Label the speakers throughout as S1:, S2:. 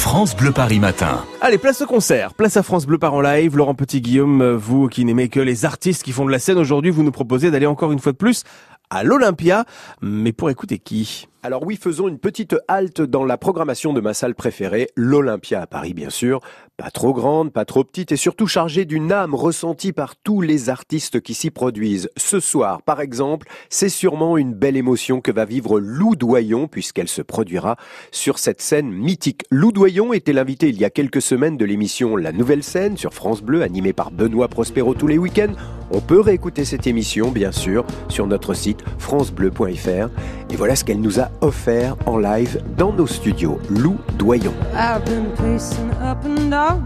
S1: France Bleu Paris Matin.
S2: Allez, place au concert, place à France Bleu Paris en live. Laurent Petit-Guillaume, vous qui n'aimez que les artistes qui font de la scène, aujourd'hui vous nous proposez d'aller encore une fois de plus à l'Olympia. Mais pour écouter qui
S3: alors oui, faisons une petite halte dans la programmation de ma salle préférée, l'Olympia à Paris bien sûr. Pas trop grande, pas trop petite et surtout chargée d'une âme ressentie par tous les artistes qui s'y produisent. Ce soir, par exemple, c'est sûrement une belle émotion que va vivre Lou Doyon puisqu'elle se produira sur cette scène mythique. Lou Doyon était l'invité il y a quelques semaines de l'émission La Nouvelle Scène sur France Bleu animée par Benoît Prospero tous les week-ends. On peut réécouter cette émission bien sûr sur notre site francebleu.fr et voilà ce qu'elle nous a offert en live dans nos studios. Lou Doyon.
S4: I've been pacing up and down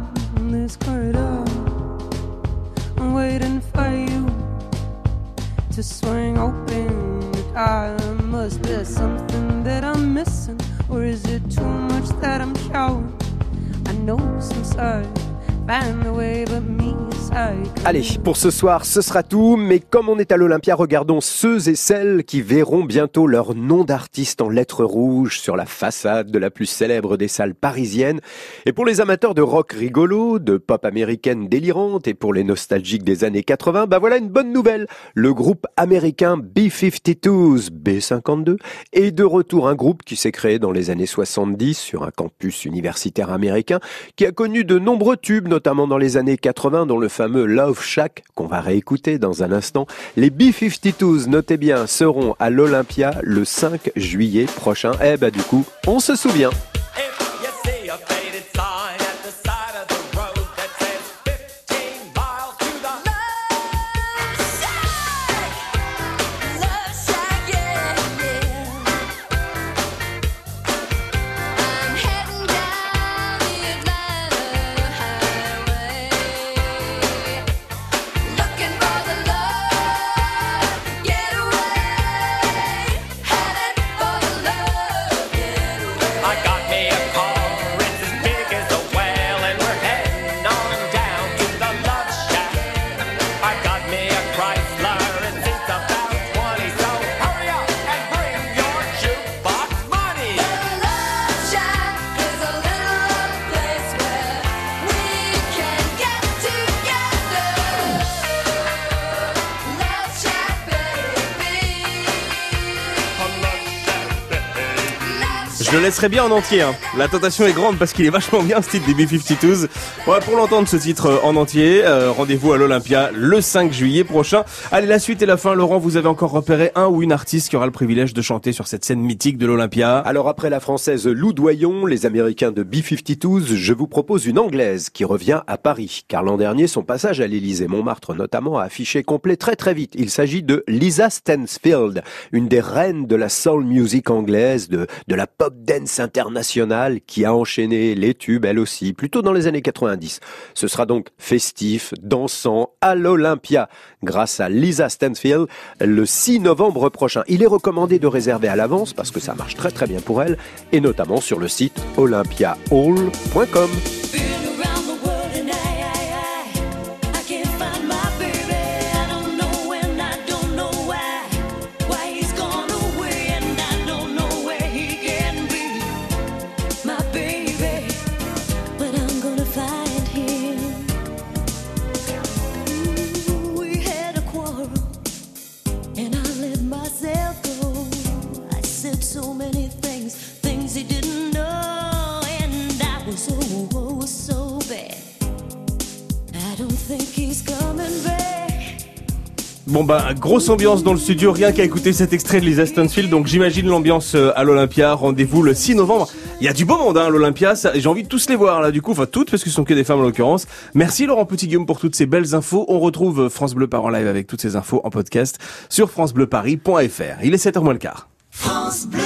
S4: this corridor, waiting for you to swing open door. Must be something that I'm missing, or is it too much that I'm showing? I know some side, find the way, but me.
S3: Allez, pour ce soir, ce sera tout, mais comme on est à l'Olympia, regardons ceux et celles qui verront bientôt leur nom d'artiste en lettres rouges sur la façade de la plus célèbre des salles parisiennes. Et pour les amateurs de rock rigolo, de pop américaine délirante et pour les nostalgiques des années 80, bah voilà une bonne nouvelle. Le groupe américain B-52s, B52, est de retour un groupe qui s'est créé dans les années 70 sur un campus universitaire américain qui a connu de nombreux tubes, notamment dans les années 80, dont le fameux Love Shack qu'on va réécouter dans un instant. Les B-52s, notez bien, seront à l'Olympia le 5 juillet prochain. Eh bah du coup, on se souvient.
S2: Je le laisserai bien en entier. hein. La tentation est grande parce qu'il est vachement bien ce titre des B-52s. Ouais, pour l'entendre ce titre euh, en entier, euh, rendez-vous à l'Olympia le 5 juillet prochain. Allez, la suite et la fin. Laurent, vous avez encore repéré un ou une artiste qui aura le privilège de chanter sur cette scène mythique de l'Olympia.
S3: Alors après la française Lou Doyon, les américains de B-52s, je vous propose une anglaise qui revient à Paris. Car l'an dernier, son passage à l'Élysée Montmartre notamment a affiché complet très très vite. Il s'agit de Lisa Stansfield, une des reines de la soul music anglaise, de, de la pop dance internationale qui a enchaîné les tubes elle aussi, plutôt dans les années 90. Ce sera donc festif, dansant à l'Olympia grâce à Lisa Stansfield le 6 novembre prochain. Il est recommandé de réserver à l'avance parce que ça marche très très bien pour elle et notamment sur le site olympiahall.com.
S5: so many things, things he didn't know, and I was oh, oh so bad. I don't think he's coming back.
S2: Bon bah grosse ambiance dans le studio, rien qu'à écouter cet extrait de Lisa Stansfield, donc j'imagine l'ambiance euh, à l'Olympia, rendez-vous le 6 novembre. Il y a du beau monde hein, à l'Olympia, j'ai envie de tous les voir là du coup, enfin toutes parce que ce sont que des femmes en l'occurrence. Merci Laurent Petit-Guillaume pour toutes ces belles infos. On retrouve euh, France Bleu Paris en live avec toutes ces infos en podcast sur francebleuparis.fr. Il est 7h moins le quart.
S5: France Bleu.